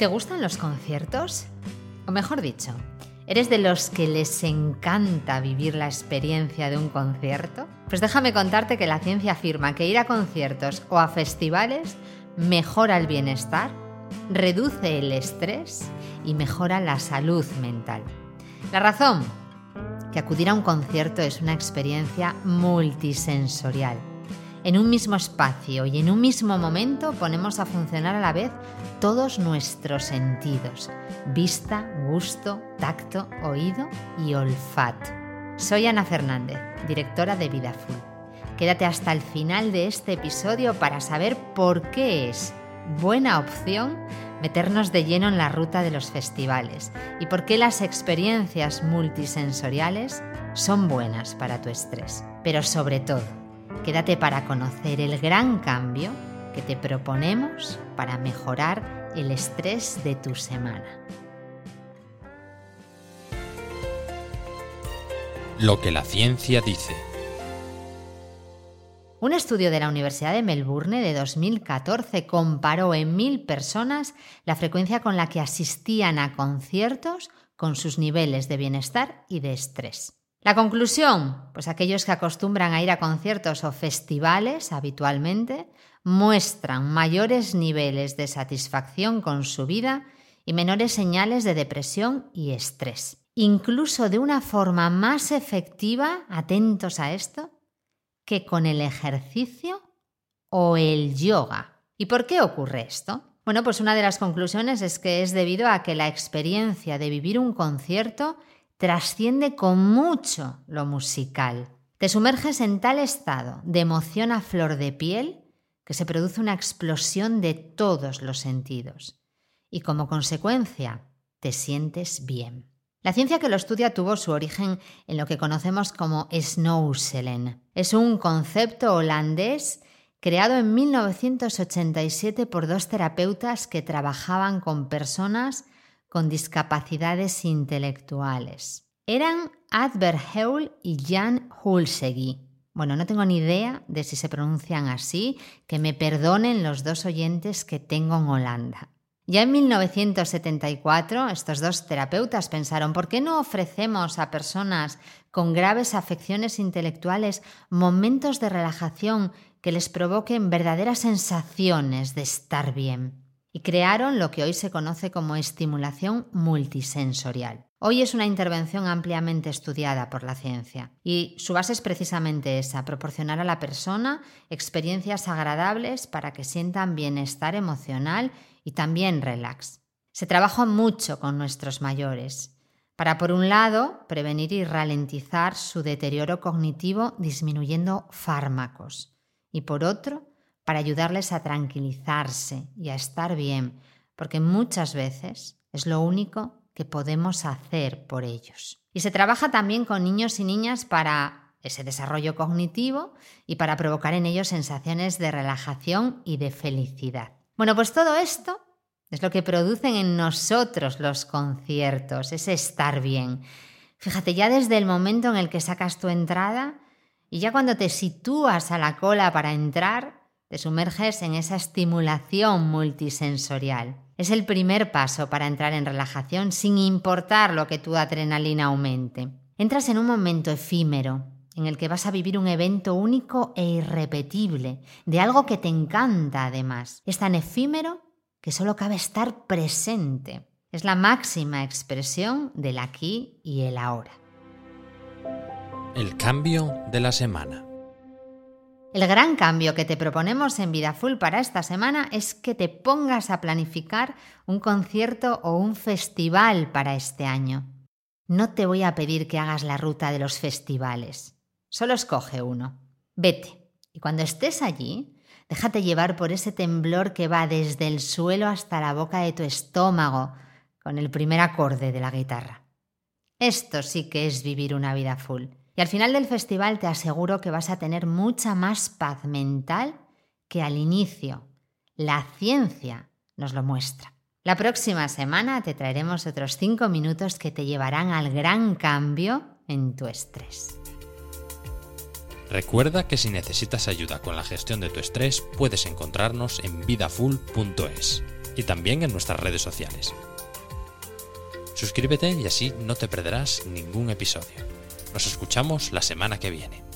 ¿Te gustan los conciertos? O mejor dicho, ¿eres de los que les encanta vivir la experiencia de un concierto? Pues déjame contarte que la ciencia afirma que ir a conciertos o a festivales mejora el bienestar, reduce el estrés y mejora la salud mental. La razón, que acudir a un concierto es una experiencia multisensorial en un mismo espacio y en un mismo momento ponemos a funcionar a la vez todos nuestros sentidos, vista, gusto, tacto, oído y olfato. Soy Ana Fernández, directora de Vida Full. Quédate hasta el final de este episodio para saber por qué es buena opción meternos de lleno en la ruta de los festivales y por qué las experiencias multisensoriales son buenas para tu estrés. Pero sobre todo, Quédate para conocer el gran cambio que te proponemos para mejorar el estrés de tu semana. Lo que la ciencia dice. Un estudio de la Universidad de Melbourne de 2014 comparó en mil personas la frecuencia con la que asistían a conciertos con sus niveles de bienestar y de estrés. La conclusión, pues aquellos que acostumbran a ir a conciertos o festivales habitualmente muestran mayores niveles de satisfacción con su vida y menores señales de depresión y estrés. Incluso de una forma más efectiva, atentos a esto, que con el ejercicio o el yoga. ¿Y por qué ocurre esto? Bueno, pues una de las conclusiones es que es debido a que la experiencia de vivir un concierto trasciende con mucho lo musical. Te sumerges en tal estado de emoción a flor de piel que se produce una explosión de todos los sentidos y como consecuencia te sientes bien. La ciencia que lo estudia tuvo su origen en lo que conocemos como snoezelen. Es un concepto holandés creado en 1987 por dos terapeutas que trabajaban con personas con discapacidades intelectuales. Eran Adver Heul y Jan Hulsegi. Bueno, no tengo ni idea de si se pronuncian así, que me perdonen los dos oyentes que tengo en Holanda. Ya en 1974, estos dos terapeutas pensaron, ¿por qué no ofrecemos a personas con graves afecciones intelectuales momentos de relajación que les provoquen verdaderas sensaciones de estar bien? Y crearon lo que hoy se conoce como estimulación multisensorial. Hoy es una intervención ampliamente estudiada por la ciencia y su base es precisamente esa, proporcionar a la persona experiencias agradables para que sientan bienestar emocional y también relax. Se trabaja mucho con nuestros mayores para, por un lado, prevenir y ralentizar su deterioro cognitivo disminuyendo fármacos y, por otro, para ayudarles a tranquilizarse y a estar bien, porque muchas veces es lo único que podemos hacer por ellos. Y se trabaja también con niños y niñas para ese desarrollo cognitivo y para provocar en ellos sensaciones de relajación y de felicidad. Bueno, pues todo esto es lo que producen en nosotros los conciertos, ese estar bien. Fíjate, ya desde el momento en el que sacas tu entrada y ya cuando te sitúas a la cola para entrar, te sumerges en esa estimulación multisensorial. Es el primer paso para entrar en relajación sin importar lo que tu adrenalina aumente. Entras en un momento efímero en el que vas a vivir un evento único e irrepetible, de algo que te encanta además. Es tan efímero que solo cabe estar presente. Es la máxima expresión del aquí y el ahora. El cambio de la semana. El gran cambio que te proponemos en Vida Full para esta semana es que te pongas a planificar un concierto o un festival para este año. No te voy a pedir que hagas la ruta de los festivales. Solo escoge uno. Vete. Y cuando estés allí, déjate llevar por ese temblor que va desde el suelo hasta la boca de tu estómago con el primer acorde de la guitarra. Esto sí que es vivir una vida full. Y al final del festival te aseguro que vas a tener mucha más paz mental que al inicio. La ciencia nos lo muestra. La próxima semana te traeremos otros 5 minutos que te llevarán al gran cambio en tu estrés. Recuerda que si necesitas ayuda con la gestión de tu estrés puedes encontrarnos en vidafull.es. y también en nuestras redes sociales. Suscríbete y así no te perderás ningún episodio. Nos escuchamos la semana que viene.